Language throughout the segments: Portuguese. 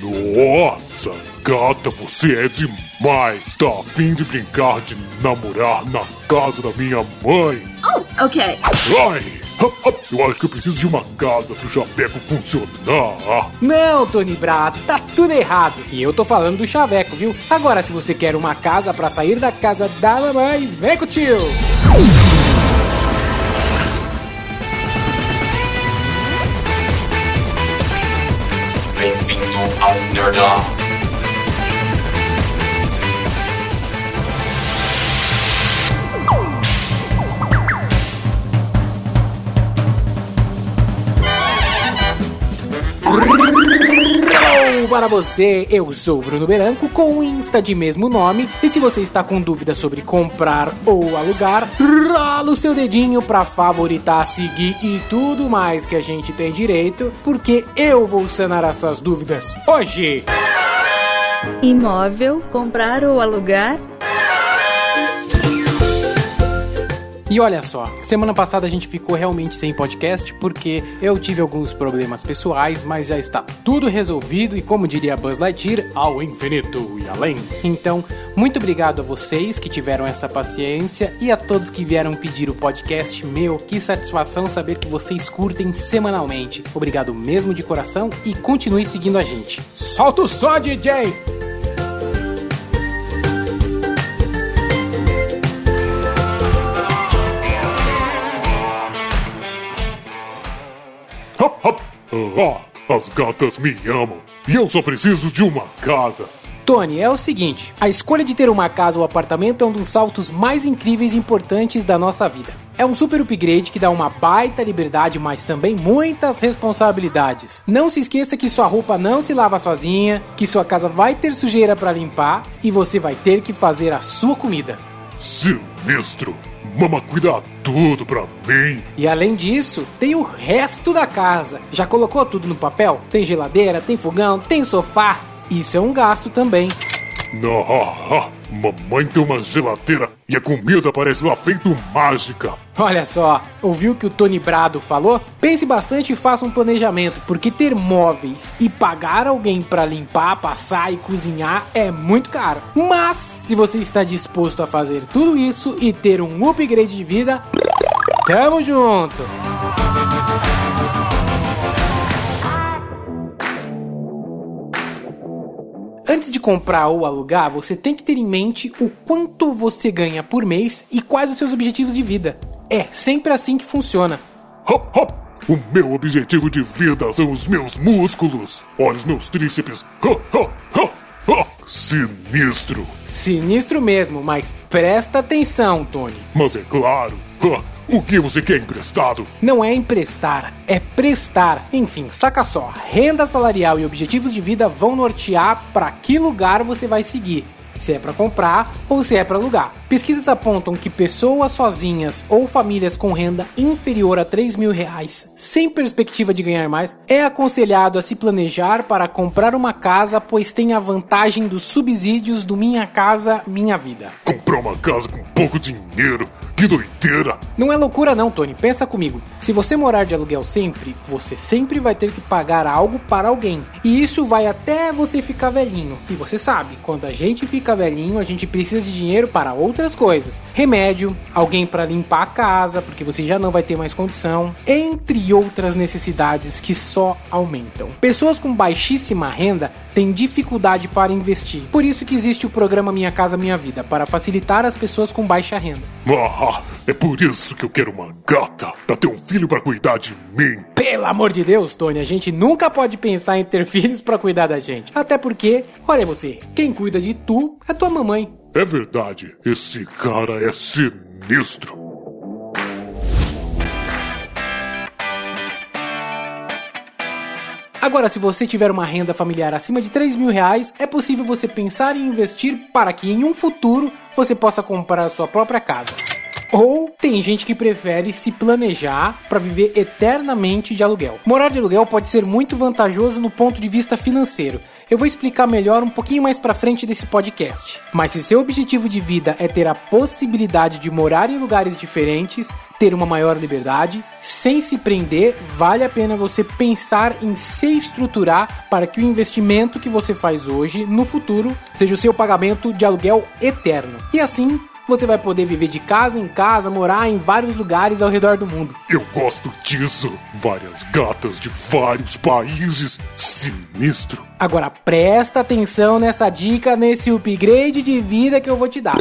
Nossa, gata, você é demais. Tá a fim de brincar de namorar na casa da minha mãe? Oh, okay. Ai, eu acho que eu preciso de uma casa pro chaveco funcionar. Não, Tony Brado, tá tudo errado. E eu tô falando do chaveco, viu? Agora, se você quer uma casa pra sair da casa da mamãe, vem com o tio. Underdog. Para você, eu sou Bruno Beranco com o Insta de mesmo nome. E se você está com dúvida sobre comprar ou alugar, rola o seu dedinho para favoritar, seguir e tudo mais que a gente tem direito, porque eu vou sanar as suas dúvidas hoje. Imóvel, comprar ou alugar? E olha só, semana passada a gente ficou realmente sem podcast porque eu tive alguns problemas pessoais, mas já está tudo resolvido e como diria Buzz Lightyear, ao infinito e além. Então, muito obrigado a vocês que tiveram essa paciência e a todos que vieram pedir o podcast meu. Que satisfação saber que vocês curtem semanalmente. Obrigado mesmo de coração e continue seguindo a gente. Solta o som, DJ! Hop, hop. Ah, as gatas me amam. E eu só preciso de uma casa. Tony, é o seguinte: a escolha de ter uma casa ou apartamento é um dos saltos mais incríveis e importantes da nossa vida. É um super upgrade que dá uma baita liberdade, mas também muitas responsabilidades. Não se esqueça que sua roupa não se lava sozinha, que sua casa vai ter sujeira para limpar e você vai ter que fazer a sua comida. Sinistro. Mama cuida tudo pra mim. E além disso, tem o resto da casa. Já colocou tudo no papel? Tem geladeira, tem fogão, tem sofá. Isso é um gasto também. Não, mamãe tem uma geladeira e a comida parece lá feito mágica. Olha só, ouviu o que o Tony Brado falou? Pense bastante e faça um planejamento, porque ter móveis e pagar alguém para limpar, passar e cozinhar é muito caro. Mas, se você está disposto a fazer tudo isso e ter um upgrade de vida, tamo junto! Antes de comprar ou alugar, você tem que ter em mente o quanto você ganha por mês e quais os seus objetivos de vida. É sempre assim que funciona. Hop, hop. O meu objetivo de vida são os meus músculos. Olha os meus tríceps. Sinistro. Sinistro mesmo, mas presta atenção, Tony. Mas é claro. O que você quer emprestado? Não é emprestar, é prestar. Enfim, saca só. Renda salarial e objetivos de vida vão nortear para que lugar você vai seguir. Se é para comprar ou se é para alugar. Pesquisas apontam que pessoas sozinhas ou famílias com renda inferior a 3 mil reais, sem perspectiva de ganhar mais, é aconselhado a se planejar para comprar uma casa, pois tem a vantagem dos subsídios do Minha Casa Minha Vida. Comprar uma casa com pouco dinheiro? Que doideira! Não é loucura não, Tony. Pensa comigo. Se você morar de aluguel sempre, você sempre vai ter que pagar algo para alguém. E isso vai até você ficar velhinho. E você sabe, quando a gente fica velhinho, a gente precisa de dinheiro para outras coisas. Remédio, alguém para limpar a casa, porque você já não vai ter mais condição, entre outras necessidades que só aumentam. Pessoas com baixíssima renda têm dificuldade para investir. Por isso que existe o programa Minha Casa Minha Vida, para facilitar as pessoas com baixa renda. Ah, é por isso que eu quero uma gata, pra ter um filho pra cuidar de mim. Pelo amor de Deus, Tony, a gente nunca pode pensar em ter filhos para cuidar da gente. Até porque, olha você, quem cuida de tu é tua mamãe. É verdade, esse cara é sinistro. Agora, se você tiver uma renda familiar acima de 3 mil reais, é possível você pensar em investir para que em um futuro você possa comprar a sua própria casa. Ou tem gente que prefere se planejar para viver eternamente de aluguel. Morar de aluguel pode ser muito vantajoso no ponto de vista financeiro. eu vou explicar melhor um pouquinho mais pra frente desse podcast. Mas se seu objetivo de vida é ter a possibilidade de morar em lugares diferentes, ter uma maior liberdade, sem se prender, vale a pena você pensar em se estruturar para que o investimento que você faz hoje, no futuro, seja o seu pagamento de aluguel eterno. E assim, você vai poder viver de casa em casa, morar em vários lugares ao redor do mundo. Eu gosto disso. Várias gatas de vários países. Sinistro. Agora presta atenção nessa dica, nesse upgrade de vida que eu vou te dar.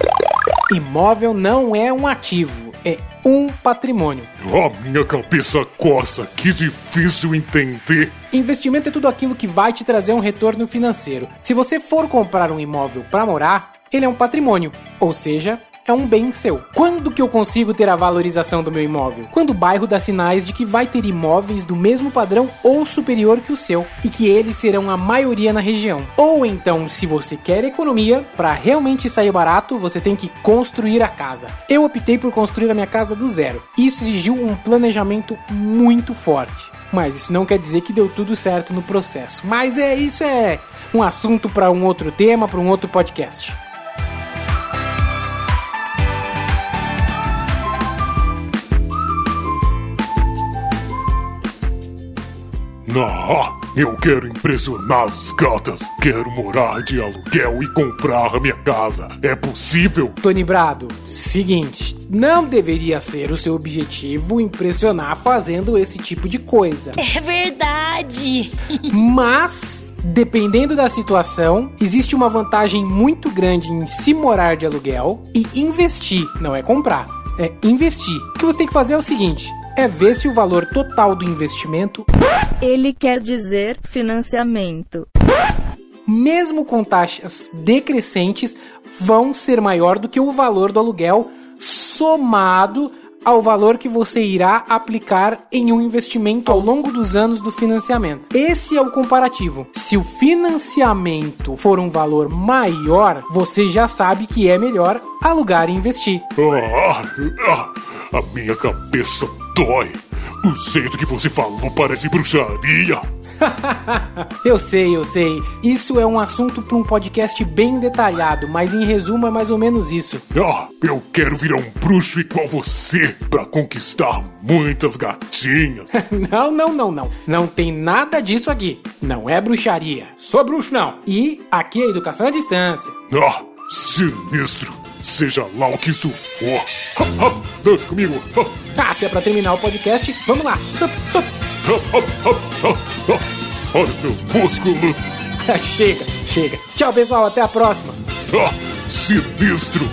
Imóvel não é um ativo, é um patrimônio. A minha cabeça coça, que difícil entender. Investimento é tudo aquilo que vai te trazer um retorno financeiro. Se você for comprar um imóvel para morar, ele é um patrimônio, ou seja, é um bem seu. Quando que eu consigo ter a valorização do meu imóvel? Quando o bairro dá sinais de que vai ter imóveis do mesmo padrão ou superior que o seu e que eles serão a maioria na região. Ou então, se você quer economia, para realmente sair barato, você tem que construir a casa. Eu optei por construir a minha casa do zero. Isso exigiu um planejamento muito forte. Mas isso não quer dizer que deu tudo certo no processo. Mas é isso é um assunto para um outro tema, para um outro podcast. Ah, eu quero impressionar as gatas. Quero morar de aluguel e comprar a minha casa. É possível? Tony Brado, seguinte, não deveria ser o seu objetivo impressionar fazendo esse tipo de coisa. É verdade. Mas Dependendo da situação, existe uma vantagem muito grande em se morar de aluguel e investir, não é comprar, é investir. O que você tem que fazer é o seguinte: é ver se o valor total do investimento, Ele quer dizer financiamento. mesmo com taxas decrescentes, vão ser maior do que o valor do aluguel somado ao valor que você irá aplicar em um investimento ao longo dos anos do financiamento. Esse é o comparativo. Se o financiamento for um valor maior, você já sabe que é melhor alugar e investir. Ah, ah, a minha cabeça dói. O jeito que você falou parece bruxaria. eu sei, eu sei. Isso é um assunto para um podcast bem detalhado, mas em resumo é mais ou menos isso. Ah, eu quero virar um bruxo igual você pra conquistar muitas gatinhas. não, não, não, não. Não tem nada disso aqui. Não é bruxaria. Sou bruxo, não. E aqui é educação à distância. Ah, sinistro. Seja lá o que isso for. Ha, ha, dança comigo. Ha, Ah, se é pra terminar o podcast, vamos lá. ha, ha, ha, ha, ha. Olha os meus músculos. chega, chega. Tchau, pessoal. Até a próxima. Ah, sinistro.